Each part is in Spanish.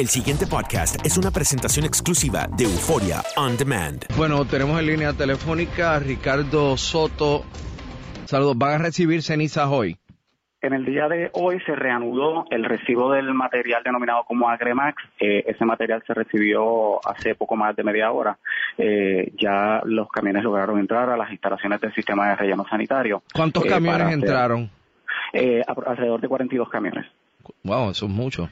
El siguiente podcast es una presentación exclusiva de Euforia On Demand. Bueno, tenemos en línea telefónica a Ricardo Soto. Saludos, ¿van a recibir cenizas hoy? En el día de hoy se reanudó el recibo del material denominado como Agremax. Eh, ese material se recibió hace poco más de media hora. Eh, ya los camiones lograron entrar a las instalaciones del sistema de relleno sanitario. ¿Cuántos eh, camiones hacer- entraron? eh, alrededor de 42 camiones. Wow, eso es mucho.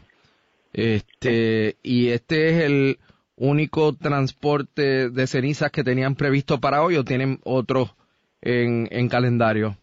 Este, y este es el único transporte de cenizas que tenían previsto para hoy o tienen otros en, en calendario.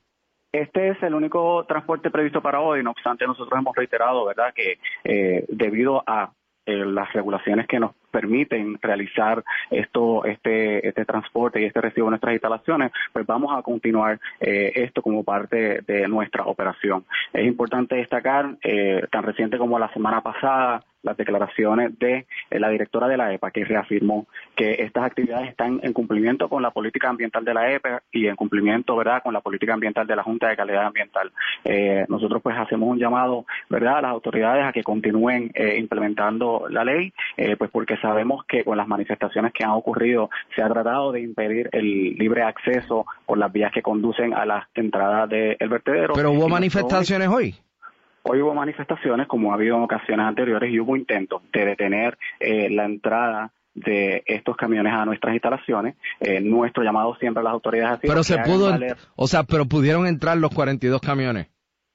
Este es el único transporte previsto para hoy, no obstante nosotros hemos reiterado, ¿verdad?, que eh, debido a eh, las regulaciones que nos permiten realizar esto, este, este transporte y este recibo en nuestras instalaciones, pues vamos a continuar eh, esto como parte de nuestra operación. Es importante destacar, eh, tan reciente como la semana pasada, las declaraciones de eh, la directora de la EPA, que reafirmó que estas actividades están en cumplimiento con la política ambiental de la EPA y en cumplimiento, ¿verdad?, con la política ambiental de la Junta de Calidad Ambiental. Eh, nosotros pues hacemos un llamado, ¿verdad?, a las autoridades a que continúen eh, implementando la ley, eh, pues porque sabemos que con las manifestaciones que han ocurrido se ha tratado de impedir el libre acceso por las vías que conducen a las entradas del vertedero. Pero hubo manifestaciones hoy. Hoy hubo manifestaciones, como ha habido en ocasiones anteriores, y hubo intentos de detener eh, la entrada de estos camiones a nuestras instalaciones. Eh, nuestro llamado siempre a las autoridades ha sido Pero se pudo, valer- o sea, pero pudieron entrar los 42 camiones.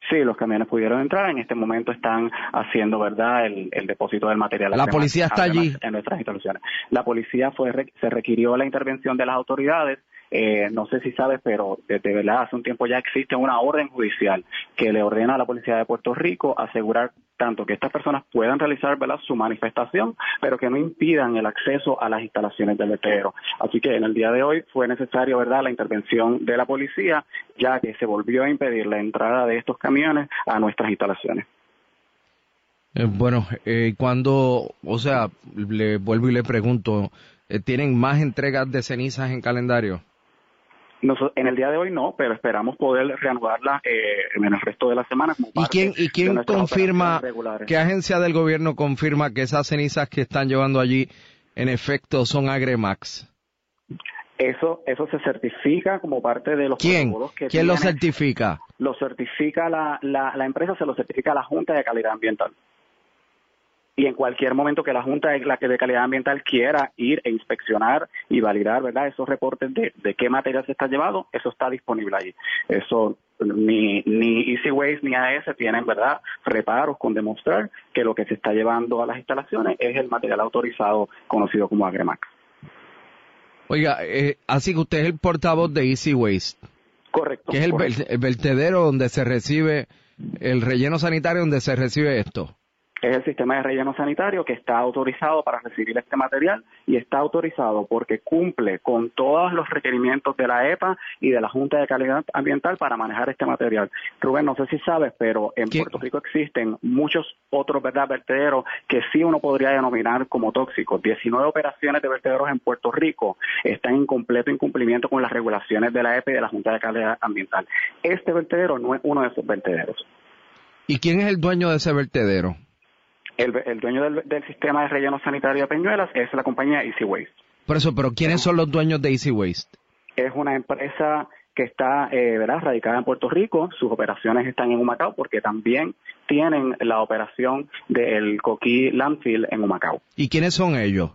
Sí, los camiones pudieron entrar. En este momento están haciendo, ¿verdad?, el, el depósito del material. La policía está allí. En nuestras instalaciones. La policía fue, se requirió la intervención de las autoridades. Eh, no sé si sabes, pero desde verdad hace un tiempo ya existe una orden judicial que le ordena a la policía de Puerto Rico asegurar tanto que estas personas puedan realizar ¿verdad? su manifestación, pero que no impidan el acceso a las instalaciones del vertedero. Así que en el día de hoy fue necesario verdad la intervención de la policía, ya que se volvió a impedir la entrada de estos camiones a nuestras instalaciones. Eh, bueno, eh, cuando, o sea, le vuelvo y le pregunto, eh, ¿tienen más entregas de cenizas en calendario? En el día de hoy no, pero esperamos poder reanudarla eh, en el resto de la semana. como ¿Y quién, y quién confirma, qué agencia del gobierno confirma que esas cenizas que están llevando allí en efecto son Agremax? Eso, eso se certifica como parte de los ¿Quién? protocolos que ¿Quién lo certifica? Lo certifica la, la, la empresa, se lo certifica la Junta de Calidad Ambiental. Y en cualquier momento que la Junta de, la, de Calidad Ambiental quiera ir e inspeccionar y validar, ¿verdad? Esos reportes de, de qué material se está llevando, eso está disponible allí. Eso ni, ni Easy Waste ni AS tienen, ¿verdad? Reparos con demostrar que lo que se está llevando a las instalaciones es el material autorizado conocido como Agremax. Oiga, eh, así que usted es el portavoz de Easy Waste, Correcto. que es el, correcto. el vertedero donde se recibe, el relleno sanitario donde se recibe esto. Es el sistema de relleno sanitario que está autorizado para recibir este material y está autorizado porque cumple con todos los requerimientos de la EPA y de la Junta de Calidad Ambiental para manejar este material. Rubén, no sé si sabes, pero en ¿Qué? Puerto Rico existen muchos otros ¿verdad? vertederos que sí uno podría denominar como tóxicos. 19 operaciones de vertederos en Puerto Rico están en completo incumplimiento con las regulaciones de la EPA y de la Junta de Calidad Ambiental. Este vertedero no es uno de esos vertederos. ¿Y quién es el dueño de ese vertedero? El, el dueño del, del sistema de relleno sanitario de Peñuelas es la compañía Easy Waste. Por eso, pero ¿quiénes son los dueños de Easy Waste? Es una empresa que está eh, ¿verdad? radicada en Puerto Rico, sus operaciones están en Humacao porque también tienen la operación del Coquí Landfill en Humacao. ¿Y quiénes son ellos?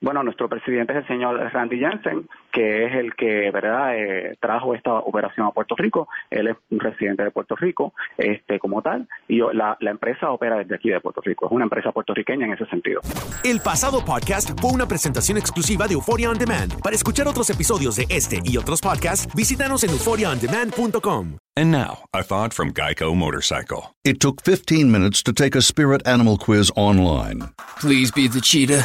Bueno, nuestro presidente es el señor Randy Jensen, que es el que, ¿verdad?, eh, trajo esta operación a Puerto Rico. Él es un residente de Puerto Rico, este, como tal, y la, la empresa opera desde aquí de Puerto Rico. Es una empresa puertorriqueña en ese sentido. El pasado podcast fue una presentación exclusiva de Euphoria On Demand. Para escuchar otros episodios de este y otros podcasts, visítanos en euphoriaondemand.com. And now, a thought from Geico Motorcycle. It took 15 minutes to take a spirit animal quiz online Please be the cheetah.